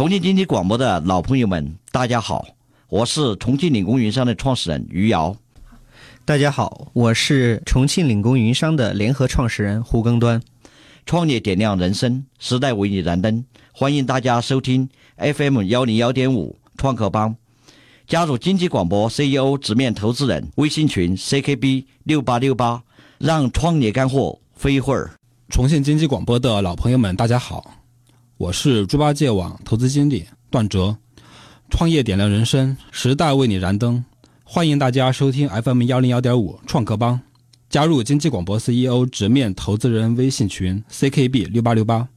重庆经济广播的老朋友们，大家好，我是重庆领工云商的创始人余瑶。大家好，我是重庆领工云商的联合创始人胡耕端。创业点亮人生，时代为你燃灯。欢迎大家收听 FM 幺零幺点五创客帮，加入经济广播 CEO 直面投资人微信群 CKB 六八六八，让创业干货飞一会儿。重庆经济广播的老朋友们，大家好，我是猪八戒网投资经理段哲。创业点亮人生，时代为你燃灯。欢迎大家收听 FM 幺零幺点五创客帮，加入经济广播 CEO 直面投资人微信群 CKB 六八六八。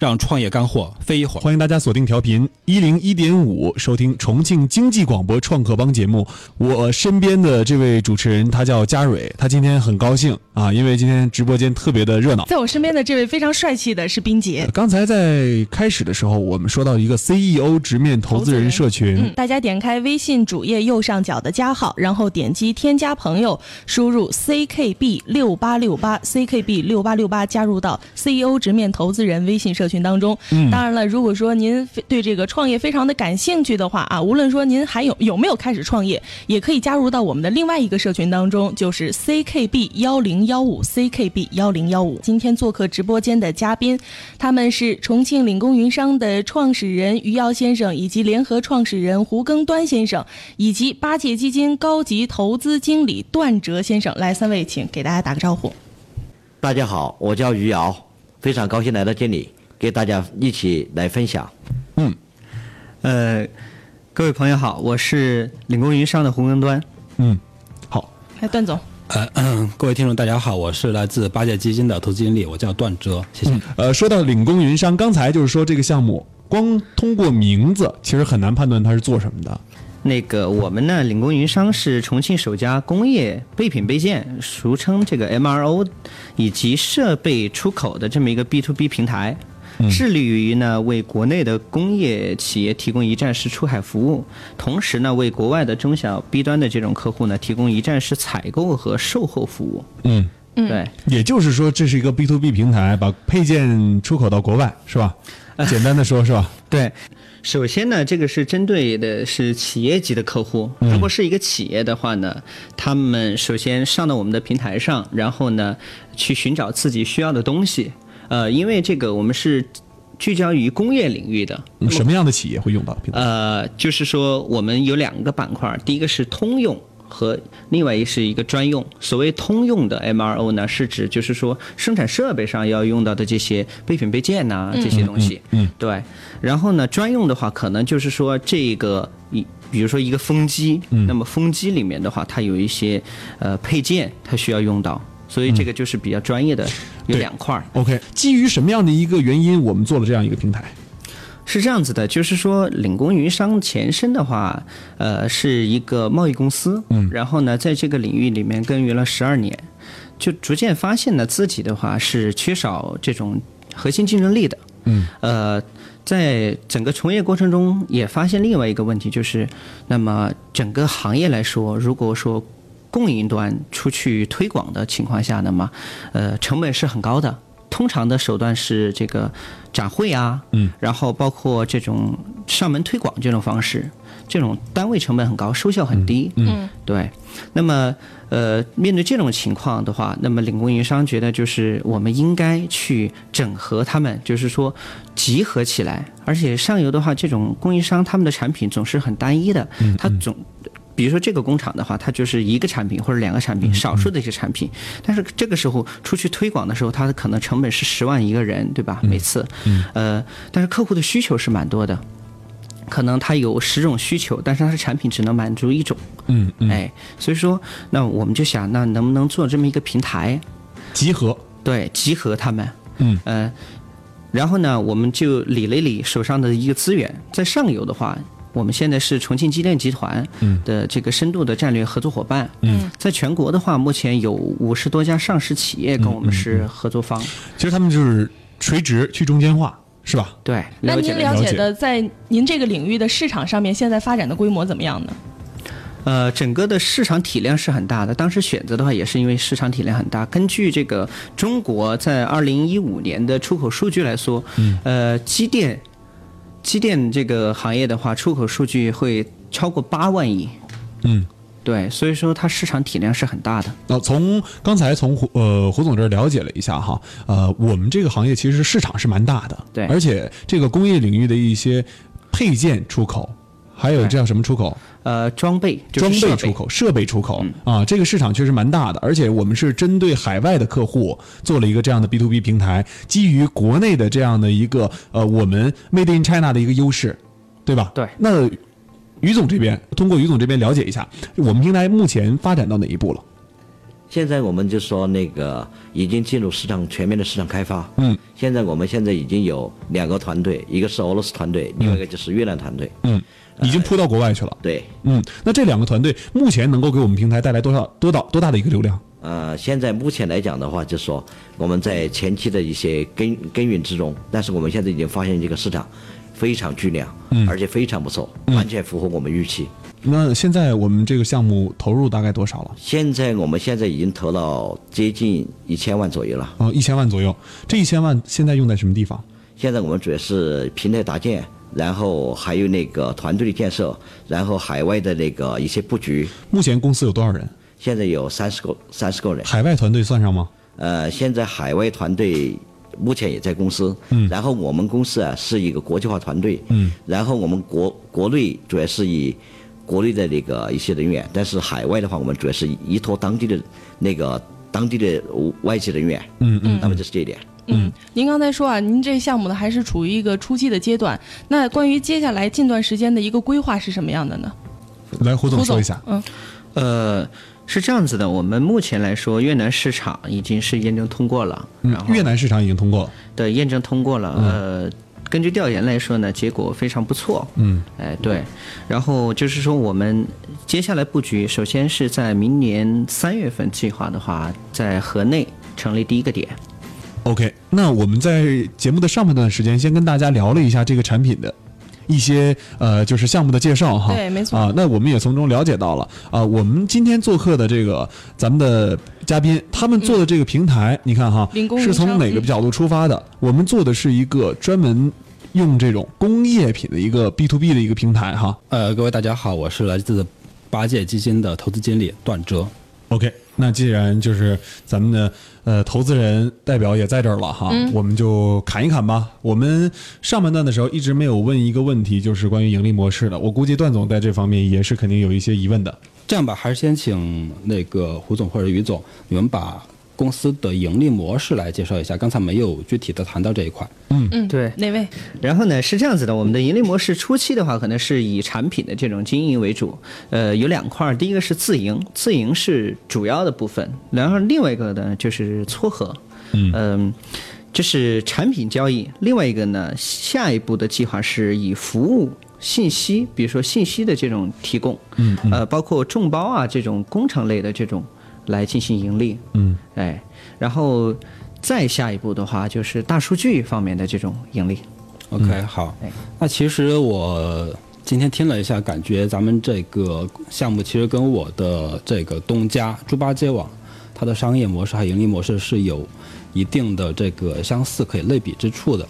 让创业干货飞一会儿。欢迎大家锁定调频一零一点五，收听重庆经济广播创客帮节目。我身边的这位主持人他叫佳蕊，他今天很高兴啊，因为今天直播间特别的热闹。在我身边的这位非常帅气的是冰姐。刚才在开始的时候，我们说到一个 CEO 直面投资人社群，嗯，大家点开微信主页右上角的加号，然后点击添加朋友，输入 CKB 六八六八 CKB 六八六八，加入到 CEO 直面投资人微信社。群当中，当然了，如果说您对这个创业非常的感兴趣的话啊，无论说您还有有没有开始创业，也可以加入到我们的另外一个社群当中，就是 CKB 幺零幺五 CKB 幺零幺五。今天做客直播间的嘉宾，他们是重庆领工云商的创始人于瑶先生，以及联合创始人胡耕端先生，以及八戒基金高级投资经理段哲先生。来，三位，请给大家打个招呼。大家好，我叫余姚，非常高兴来到这里。给大家一起来分享。嗯，呃，各位朋友好，我是领工云商的洪根端。嗯，好。哎，段总。呃，各位听众大家好，我是来自八戒基金的投资经理，我叫段哲，谢谢。呃，说到领工云商，刚才就是说这个项目，光通过名字其实很难判断它是做什么的。那个我们呢，领工云商是重庆首家工业备品备件，俗称这个 MRO，以及设备出口的这么一个 B to B 平台。致力于呢为国内的工业企业提供一站式出海服务，同时呢为国外的中小 B 端的这种客户呢提供一站式采购和售后服务。嗯，嗯对，也就是说这是一个 B to B 平台，把配件出口到国外，是吧？简单的说，是吧？对，首先呢，这个是针对的是企业级的客户。如果是一个企业的话呢，他们首先上到我们的平台上，然后呢去寻找自己需要的东西。呃，因为这个我们是聚焦于工业领域的，什么样的企业会用到？呃，就是说我们有两个板块，第一个是通用和另外一是一个专用。所谓通用的 MRO 呢，是指就是说生产设备上要用到的这些备品备件呐这些东西。嗯，对。然后呢，专用的话，可能就是说这个一，比如说一个风机，那么风机里面的话，它有一些呃配件，它需要用到。所以这个就是比较专业的，有两块儿。OK，基于什么样的一个原因，我们做了这样一个平台？是这样子的，就是说领工云商前身的话，呃，是一个贸易公司，嗯，然后呢，在这个领域里面耕耘了十二年，就逐渐发现呢自己的话是缺少这种核心竞争力的，嗯，呃，在整个从业过程中也发现另外一个问题，就是那么整个行业来说，如果说供应端出去推广的情况下，那么，呃，成本是很高的。通常的手段是这个展会啊，嗯，然后包括这种上门推广这种方式，这种单位成本很高，收效很低。嗯，对。那么，呃，面对这种情况的话，那么领供应商觉得就是我们应该去整合他们，就是说集合起来。而且上游的话，这种供应商他们的产品总是很单一的，他总。比如说这个工厂的话，它就是一个产品或者两个产品，少数的一些产品。但是这个时候出去推广的时候，它的可能成本是十万一个人，对吧？每次，呃，但是客户的需求是蛮多的，可能他有十种需求，但是他的产品只能满足一种。嗯，哎，所以说，那我们就想，那能不能做这么一个平台，集合？对，集合他们。嗯，呃，然后呢，我们就理了理手上的一个资源，在上游的话。我们现在是重庆机电集团的这个深度的战略合作伙伴。嗯，在全国的话，目前有五十多家上市企业跟我们是合作方。其实他们就是垂直去中间化，是吧？对。那您了解的在您这个领域的市场上面，现在发展的规模怎么样呢？呃，整个的市场体量是很大的。当时选择的话，也是因为市场体量很大。根据这个中国在二零一五年的出口数据来说，呃，机电。机电这个行业的话，出口数据会超过八万亿。嗯。对，所以说它市场体量是很大的。那从刚才从胡呃胡总这儿了解了一下哈，呃，我们这个行业其实市场是蛮大的，对而且这个工业领域的一些配件出口，还有这叫什么出口？呃，装备就装备出口、设备出口啊，这个市场确实蛮大的，而且我们是针对海外的客户做了一个这样的 B to B 平台，基于国内的这样的一个呃我们 Made in China 的一个优势，对吧？对那于总这边通过于总这边了解一下，我们平台目前发展到哪一步了？现在我们就说那个已经进入市场全面的市场开发。嗯，现在我们现在已经有两个团队，一个是俄罗斯团队，另外一个就是越南团队。嗯，已经铺到国外去了。对，嗯，那这两个团队目前能够给我们平台带来多少多大多大的一个流量？呃，现在目前来讲的话，就是说我们在前期的一些耕耕耘之中，但是我们现在已经发现这个市场非常巨量，嗯而且非常不错，完全符合我们预期。那现在我们这个项目投入大概多少了？现在我们现在已经投了接近一千万左右了。哦，一千万左右。这一千万现在用在什么地方？现在我们主要是平台搭建，然后还有那个团队的建设，然后海外的那个一些布局。目前公司有多少人？现在有三十个三十个人。海外团队算上吗？呃，现在海外团队目前也在公司，嗯，然后我们公司啊是一个国际化团队，嗯，然后我们国国内主要是以国内的那个一些人员，但是海外的话，我们主要是依托当地的那个当地的外籍人员，嗯嗯，那么就是这一点。嗯，您刚才说啊，您这项目呢还是处于一个初期的阶段。那关于接下来近段时间的一个规划是什么样的呢？来，胡总说一下。嗯，呃，是这样子的，我们目前来说，越南市场已经是验证通过了，嗯然，后越南市场已经通过了。对验证通过了，呃。根据调研来说呢，结果非常不错。嗯，哎，对。然后就是说，我们接下来布局，首先是在明年三月份计划的话，在河内成立第一个点。OK，那我们在节目的上半段时间，先跟大家聊了一下这个产品的一些呃，就是项目的介绍哈。对没错啊，那我们也从中了解到了啊，我们今天做客的这个咱们的嘉宾，他们做的这个平台，你看哈是从哪个角度出发的？我们做的是一个专门用这种工业品的一个 B to B 的一个平台哈。呃，各位大家好，我是来自八戒基金的投资经理段哲。OK，那既然就是咱们的呃投资人代表也在这儿了哈，我们就砍一砍吧。我们上半段的时候一直没有问一个问题，就是关于盈利模式的。我估计段总在这方面也是肯定有一些疑问的。这样吧，还是先请那个胡总或者于总，你们把公司的盈利模式来介绍一下。刚才没有具体的谈到这一块。嗯嗯，对哪位？然后呢，是这样子的，我们的盈利模式初期的话，可能是以产品的这种经营为主，呃，有两块儿，第一个是自营，自营是主要的部分，然后另外一个呢就是撮合，嗯、这是产品交易，另外一个呢，下一步的计划是以服务。信息，比如说信息的这种提供，嗯，呃，包括众包啊这种工程类的这种来进行盈利，嗯，哎，然后再下一步的话，就是大数据方面的这种盈利。OK，好哎。那其实我今天听了一下，感觉咱们这个项目其实跟我的这个东家猪八戒网，它的商业模式和盈利模式是有一定的这个相似可以类比之处的。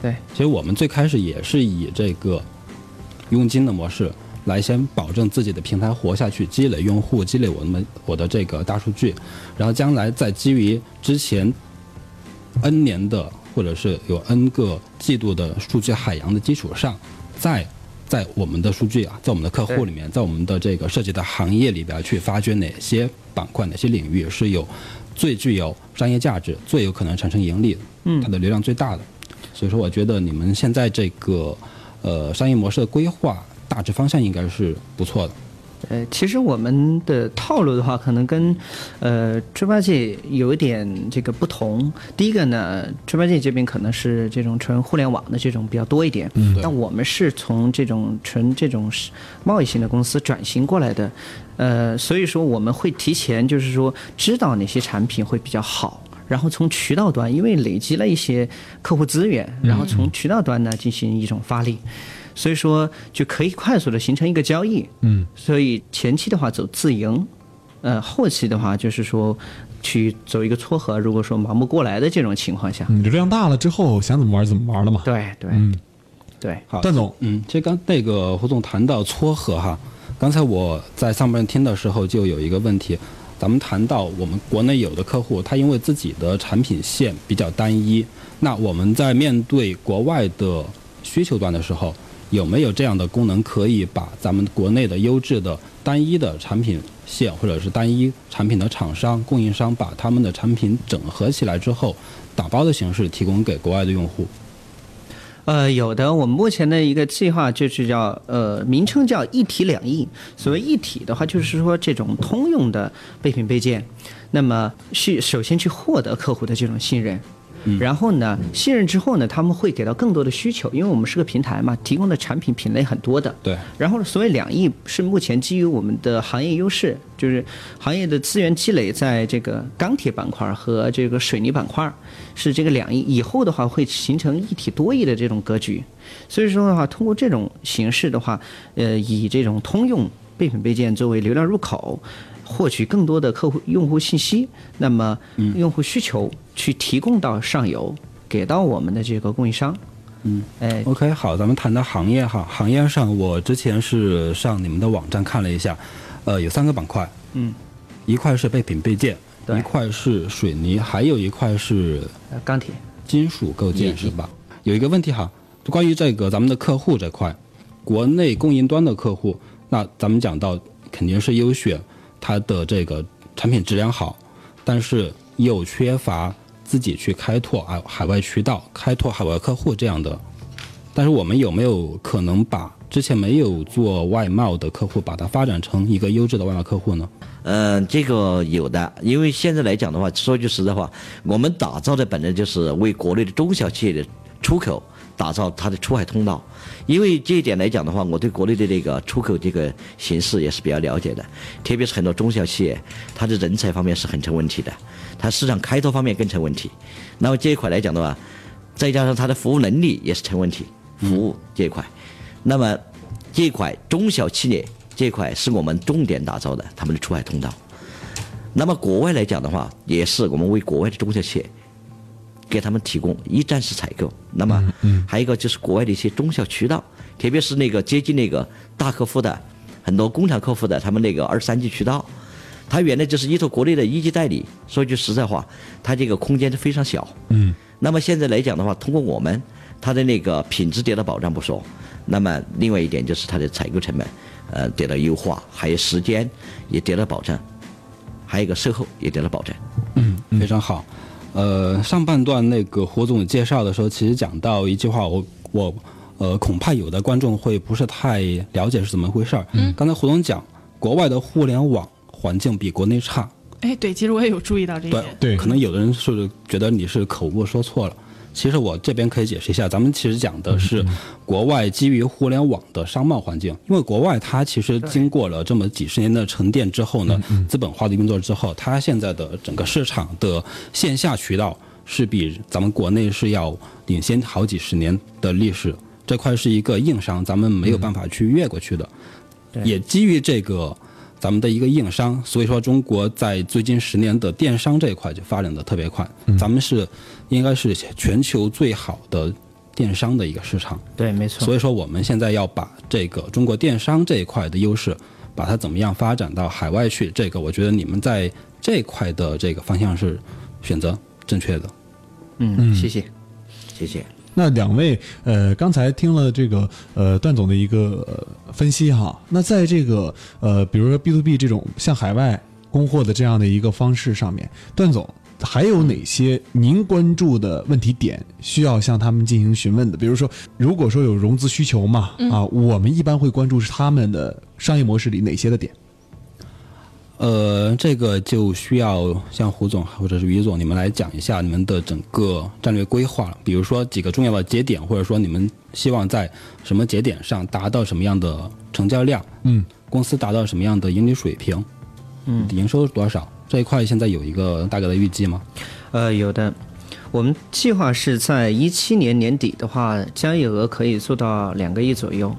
对，其实我们最开始也是以这个佣金的模式来先保证自己的平台活下去，积累用户，积累我们我的这个大数据，然后将来再基于之前 N 年的或者是有 N 个季度的数据海洋的基础上，再在我们的数据啊，在我们的客户里面，在我们的这个涉及的行业里边去发掘哪些板块、哪些领域是有最具有商业价值、最有可能产生盈利的，嗯它的流量最大的。所以说，我觉得你们现在这个呃商业模式的规划大致方向应该是不错的。呃，其实我们的套路的话，可能跟呃猪八戒有一点这个不同。第一个呢，猪八戒这边可能是这种纯互联网的这种比较多一点，嗯，但我们是从这种纯这种贸易型的公司转型过来的，呃，所以说我们会提前就是说知道哪些产品会比较好。然后从渠道端，因为累积了一些客户资源，然后从渠道端呢进行一种发力，所以说就可以快速的形成一个交易。嗯，所以前期的话走自营，呃，后期的话就是说去走一个撮合。如果说忙不过来的这种情况下，嗯，流量大了之后想怎么玩怎么玩了嘛。对对，嗯，对，好，段总，嗯，其实刚那个胡总谈到撮合哈，刚才我在上半听的时候就有一个问题，咱们谈到我们国内有的客户，他因为自己的产品线比较单一，那我们在面对国外的需求端的时候，有没有这样的功能，可以把咱们国内的优质的单一的产品线或者是单一产品的厂商、供应商，把他们的产品整合起来之后，打包的形式提供给国外的用户？呃，有的，我们目前的一个计划就是叫呃，名称叫一体两翼。所谓一体的话，就是说这种通用的备品备件，那么是首先去获得客户的这种信任。然后呢，信任之后呢，他们会给到更多的需求，因为我们是个平台嘛，提供的产品品类很多的。对。然后呢所谓两亿是目前基于我们的行业优势，就是行业的资源积累在这个钢铁板块和这个水泥板块，是这个两亿。以后的话会形成一体多亿的这种格局。所以说的话，通过这种形式的话，呃，以这种通用备品备件作为流量入口。获取更多的客户用户信息，那么用户需求去提供到上游，给到我们的这个供应商。嗯，哎，OK，好，咱们谈到行业哈，行业上我之前是上你们的网站看了一下，呃，有三个板块，嗯，一块是备品备件，一块是水泥，还有一块是呃钢铁。金属构件是吧？有一个问题哈，就关于这个咱们的客户这块，国内供应端的客户，那咱们讲到肯定是优选它的这个产品质量好，但是又缺乏自己去开拓啊海外渠道、开拓海外客户这样的。但是我们有没有可能把之前没有做外贸的客户，把它发展成一个优质的外贸客户呢？嗯，这个有的，因为现在来讲的话，说句实在话，我们打造的本来就是为国内的中小企业的出口打造它的出海通道。因为这一点来讲的话，我对国内的这个出口这个形势也是比较了解的，特别是很多中小企业，它的人才方面是很成问题的，它市场开拓方面更成问题。那么这一块来讲的话，再加上它的服务能力也是成问题，服务这一块，那么这一块中小企业这一块是我们重点打造的他们的出海通道。那么国外来讲的话，也是我们为国外的中小企业给他们提供一站式采购。那么还有一个就是国外的一些中小渠道，特别是那个接近那个大客户的很多工厂客户的他们那个二三级渠道，他原来就是依托国内的一级代理。说句实在话，他这个空间是非常小。嗯。那么现在来讲的话，通过我们，它的那个品质得到保障不说，那么另外一点就是它的采购成本，呃，得到优化，还有时间也得到保证，还有一个售后也得到保证。嗯非常好。呃，上半段那个胡总介绍的时候，其实讲到一句话，我我呃，恐怕有的观众会不是太了解是怎么回事儿。嗯，刚才胡总讲，国外的互联网环境比国内差，哎，对，其实我也有注意到这一对点。对可能有的人是觉得你是口误说错了。其实我这边可以解释一下，咱们其实讲的是国外基于互联网的商贸环境，因为国外它其实经过了这么几十年的沉淀之后呢，资本化的运作之后，它现在的整个市场的线下渠道是比咱们国内是要领先好几十年的历史，这块是一个硬伤，咱们没有办法去越过去的。也基于这个咱们的一个硬伤，所以说中国在最近十年的电商这一块就发展的特别快，咱们是应该是全球最好的电商的一个市场，对，没错。所以说我们现在要把这个中国电商这一块的优势，把它怎么样发展到海外去，这个我觉得你们在这一块的这个方向是选择正确的。嗯，谢谢。谢谢。那两位，呃，刚才听了这个呃段总的一个、呃、分析哈，那在这个呃，比如说 B to B 这种向海外供货的这样的一个方式上面，段总还有哪些您关注的问题点需要向他们进行询问的？比如说，如果说有融资需求嘛，啊，我们一般会关注是他们的商业模式里哪些的点？呃，这个就需要像胡总或者是于总你们来讲一下你们的整个战略规划了。比如说几个重要的节点，或者说你们希望在什么节点上达到什么样的成交量，嗯，公司达到什么样的盈利水平，嗯，营收多少这一块现在有一个大概的预计吗？呃，有的。我们计划是在一七年年底的话，交易额可以做到两个亿左右。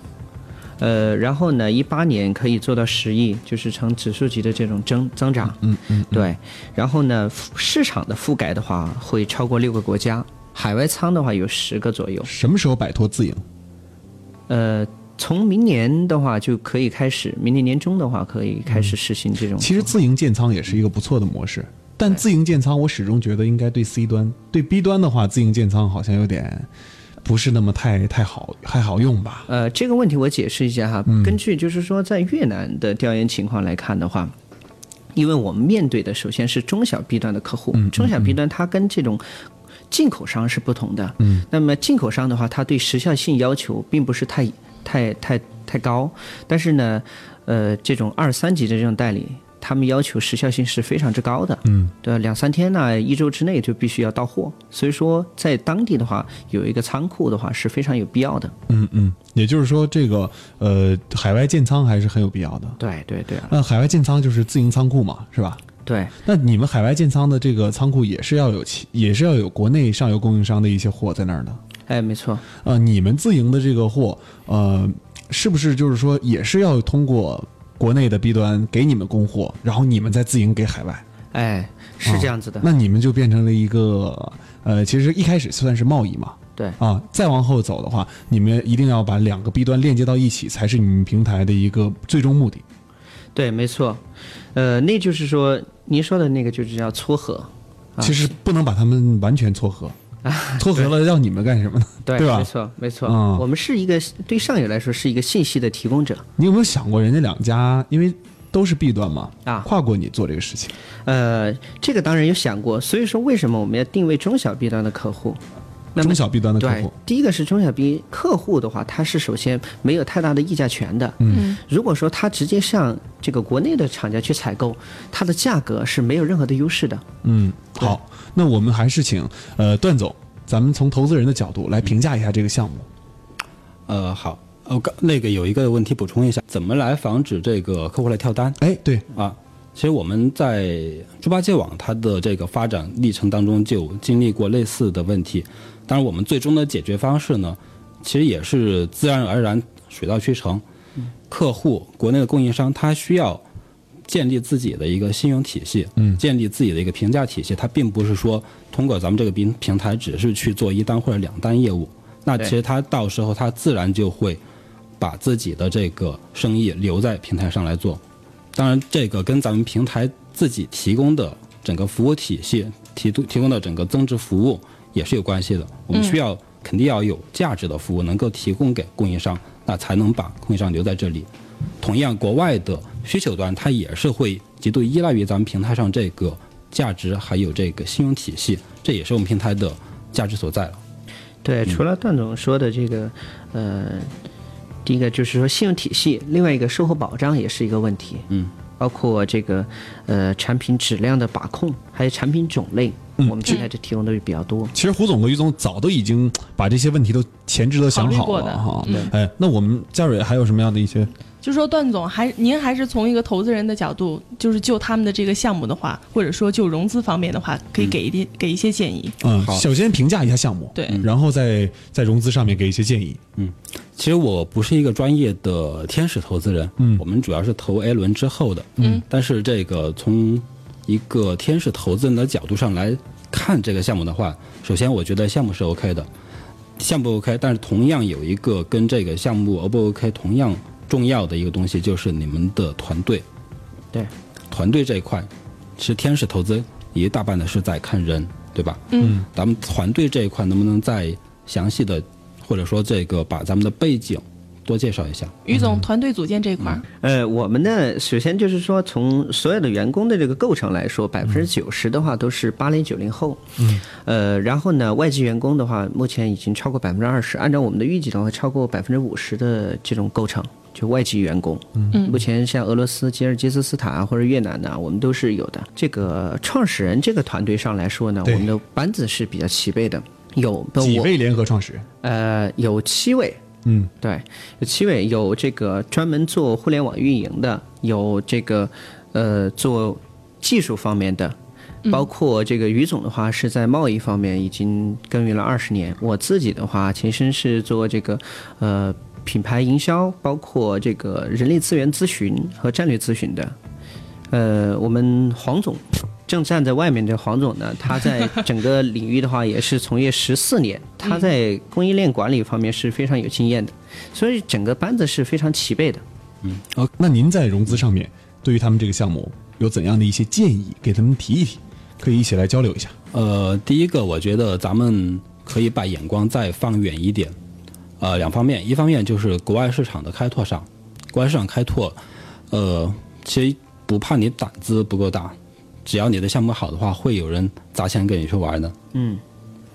呃，然后呢，一八年可以做到十亿，就是呈指数级的这种增增长。嗯嗯，对。然后呢，市场的覆盖的话会超过六个国家，海外仓的话有十个左右。什么时候摆脱自营？呃，从明年的话就可以开始，明年年中的话可以开始实行这种。其实自营建仓也是一个不错的模式，但自营建仓我始终觉得应该对 C 端，对 B 端的话，自营建仓好像有点不是那么太太好太好用吧？呃，这个问题我解释一下哈。嗯根据就是说，在越南的调研情况来看的话，因为我们面对的首先是中小 B 端的客户，中小 B 端它跟这种进口商是不同的。嗯，那么进口商的话，它对时效性要求并不是太太太太高，但是呢，呃，这种二三级的这种代理。他们要求时效性是非常之高的，嗯，对，两三天呢、一周之内就必须要到货，所以说在当地的话，有一个仓库的话是非常有必要的。嗯嗯，也就是说，这个呃，海外建仓还是很有必要的。对对对啊，那海外建仓就是自营仓库嘛，是吧？对，那你们海外建仓的这个仓库也是要有，也是要有国内上游供应商的一些货在那儿的。哎，没错，呃，你们自营的这个货，呃，是不是就是说也是要通过国内的 B 端给你们供货，然后你们再自营给海外？哎，是这样子的。那你们就变成了一个，呃，其实一开始算是贸易嘛，对，啊，再往后走的话，你们一定要把两个 B 端链接到一起，才是你们平台的一个最终目的。对，没错。呃，那就是说，您说的那个就是叫撮合。啊其实不能把它们完全撮合，撮合了要你们干什么呢？对，对吧没错，没错。嗯我们是一个对上游来说是一个信息的提供者。你有没有想过，人家两家因为都是 B 端嘛，啊跨过你做这个事情？呃，这个当然有想过，所以说为什么我们要定位中小 B 端的客户？那中小 B 端的客对户，，第一个是中小 B 客户的话，他是首先没有太大的议价权的。嗯，如果说他直接向这个国内的厂家去采购，它的价格是没有任何的优势的。嗯，好，那我们还是请呃段总，咱们从投资人的角度来评价一下这个项目。呃，好，我刚那个有一个问题补充一下，怎么来防止这个客户来跳单哎，对，啊？其实我们在猪八戒网它的这个发展历程当中就经历过类似的问题，当然我们最终的解决方式呢，其实也是自然而然、水到渠成。客户国内的供应商他需要建立自己的一个信用体系，嗯建立自己的一个评价体系，他并不是说通过咱们这个平平台只是去做一单或者两单业务，那其实他到时候他自然就会把自己的这个生意留在平台上来做。当然，这个跟咱们平台自己提供的整个服务体系提提供的整个增值服务也是有关系的。我们需要肯定要有价值的服务能够提供给供应商，那才能把供应商留在这里。同样，国外的需求端它也是会极度依赖于咱们平台上这个价值还有这个信用体系，这也是我们平台的价值所在了。对，除了段总说的这个，呃，第一个就是说信用体系，另外一个售后保障也是一个问题。嗯，包括这个呃产品质量的把控，还有产品种类，嗯我们现在这提供的比较多。其实胡总和于总早都已经把这些问题都前置都想好了哈。嗯哎，那我们嘉蕊还有什么样的一些？就说段总还您还是从一个投资人的角度，就是就他们的这个项目的话，或者说就融资方面的话，可以给一点、给一些建议。嗯，好。首先评价一下项目，对，然后再在融资上面给一些建议。嗯。其实我不是一个专业的天使投资人，嗯。我们主要是投 A 轮之后的，嗯，但是这个从一个天使投资人的角度上来看这个项目的话，首先我觉得项目是 OK 的，项目 OK，但是同样有一个跟这个项目 O 不 OK 同样重要的一个东西就是你们的团队，对，团队这一块，其实天使投资一大半的是在看人，对吧？嗯，咱们团队这一块能不能再详细的，或者说这个把咱们的背景多介绍一下？于总团队组建这一块。儿，呃，我们呢，首先就是说，从所有的员工的这个构成来说，百分之九十的话都是八零九零后，嗯，呃，然后呢，外籍员工的话，目前已经超过百分之二十，按照我们的预计的话，超过百分之五十的这种构成。就外籍员工，嗯。目前像俄罗斯、吉尔吉斯斯坦啊或者越南呢，我们都是有的。这个创始人这个团队上来说呢，我们的班子是比较齐备的，有我几位联合创始人？呃有七位，嗯，对，有七位，有这个专门做互联网运营的，有这个呃做技术方面的，包括这个于总的话是在贸易方面已经耕耘了二十年。我自己的话，前身是做这个呃品牌营销，包括这个人力资源咨询和战略咨询的。呃，我们黄总正站在外面的黄总呢，他在整个领域的话也是从业十四年，他在供应链管理方面是非常有经验的，所以整个班子是非常齐备的。嗯哦，那您在融资上面对于他们这个项目有怎样的一些建议，给他们提一提，可以一起来交流一下。呃，第一个，我觉得咱们可以把眼光再放远一点，呃，两方面，一方面就是国外市场的开拓上，国外市场开拓，呃，其实不怕你胆子不够大，只要你的项目好的话，会有人砸钱给你去玩的。嗯，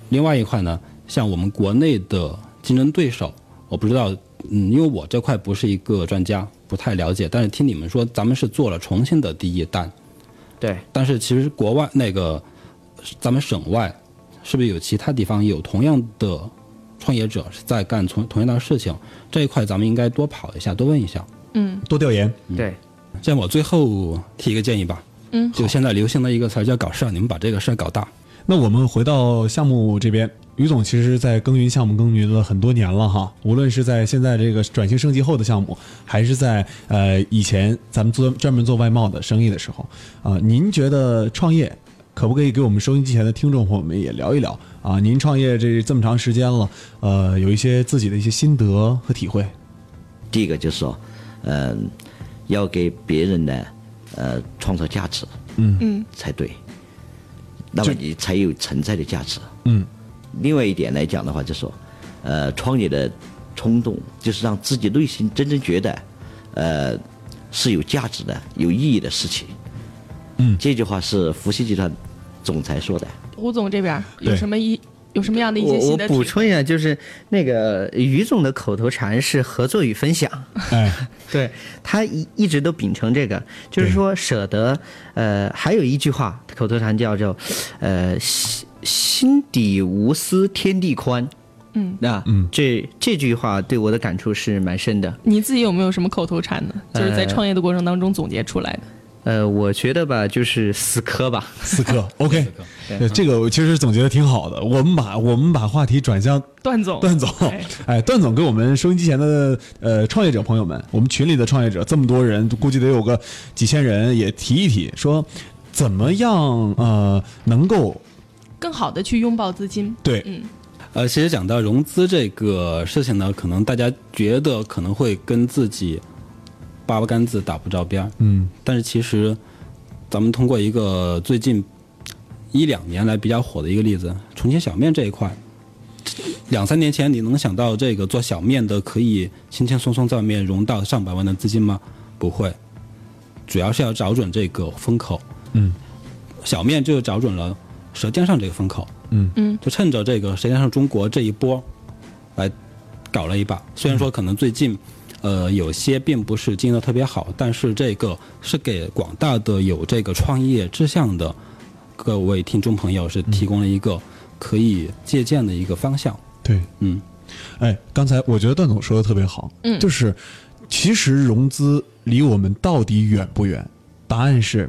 另外一块呢，像我们国内的竞争对手，我不知道，嗯，因为我这块不是一个专家，不太了解，但是听你们说，咱们是做了重庆的第一单，对，但是其实国外那个，咱们省外，是不是有其他地方有同样的创业者是在干同同样的事情？这一块咱们应该多跑一下，多问一下。嗯多调研，对，这样我最后提一个建议吧，嗯，就现在流行的一个词儿叫搞事儿，你们把这个事儿搞大。那我们回到项目这边，于总其实在耕耘项目耕耘了很多年了哈，无论是在现在这个转型升级后的项目，还是在呃以前咱们做专门做外贸的生意的时候，啊、您觉得创业可不可以给我们收音机前的听众朋友们也聊一聊啊？您创业这这么长时间了，呃，有一些自己的一些心得和体会。第一个就是说，嗯、要给别人呢，呃，创造价值嗯才对，那么你才有存在的价值。嗯另外一点来讲的话，就是说，呃，创业的冲动就是让自己内心真正觉得，呃，是有价值的、有意义的事情。嗯这句话是福熙集团总裁说的。胡总这边有什么一有什么样的一些我我新的体补充一下，就是那个于总的口头禅是合作与分享。哎，对他一一直都秉承这个，就是说舍得，呃，还有一句话口头禅叫做，呃，心心底无私天地宽。嗯，那嗯这这句话对我的感触是蛮深的。你自己有没有什么口头禅呢？就是在呃创业的过程当中总结出来的。呃，我觉得吧，就是死磕吧。死磕，OK，这个其实总结的挺好的。我们把我们把话题转向段总，段总。哎，哎，段总给我们收音机前的呃创业者朋友们，我们群里的创业者这么多人，估计得有个几千人，也提一提，说怎么样呃能够更好的去拥抱资金。对。嗯呃，其实讲到融资这个事情呢，可能大家觉得可能会跟自己八竿子打不着边儿，嗯但是其实咱们通过一个最近一两年来比较火的一个例子，重庆小面这一块，两三年前你能想到这个做小面的可以轻轻松松在外面融到上百万的资金吗？不会，主要是要找准这个风口。嗯小面就找准了《舌尖上》这个风口，嗯嗯就趁着这个《舌尖上中国》这一波来搞了一把。虽然说可能最近，呃，有些并不是经营的特别好，但是这个是给广大的有这个创业志向的各位听众朋友是提供了一个可以借鉴的一个方向。对，嗯，哎，刚才我觉得段总说的特别好，嗯就是其实融资离我们到底远不远？答案是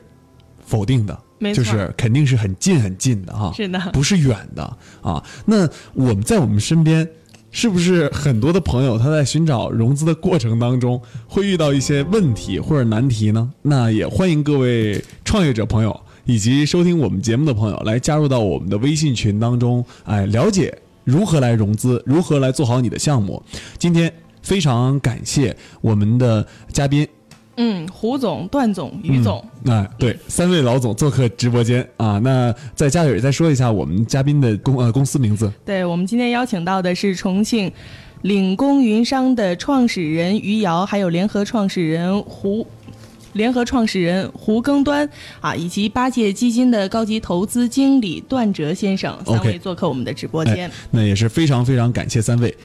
否定的，没错就是肯定是很近很近的哈，是的不是远的啊。那我们在我们身边。是不是很多的朋友他在寻找融资的过程当中会遇到一些问题或者难题呢？那也欢迎各位创业者朋友以及收听我们节目的朋友来加入到我们的微信群当中，哎，了解如何来融资，如何来做好你的项目。今天非常感谢我们的嘉宾，嗯，胡总、段总、于总，哎，对，三位老总做客直播间啊。那在家里再说一下我们嘉宾的公呃公司名字。对我们今天邀请到的是重庆领工云商的创始人于瑶，还有联合创始人胡。联合创始人胡耕端啊，以及八戒基金的高级投资经理段哲先生，三位做客我们的直播间。那也是非常非常感谢三位。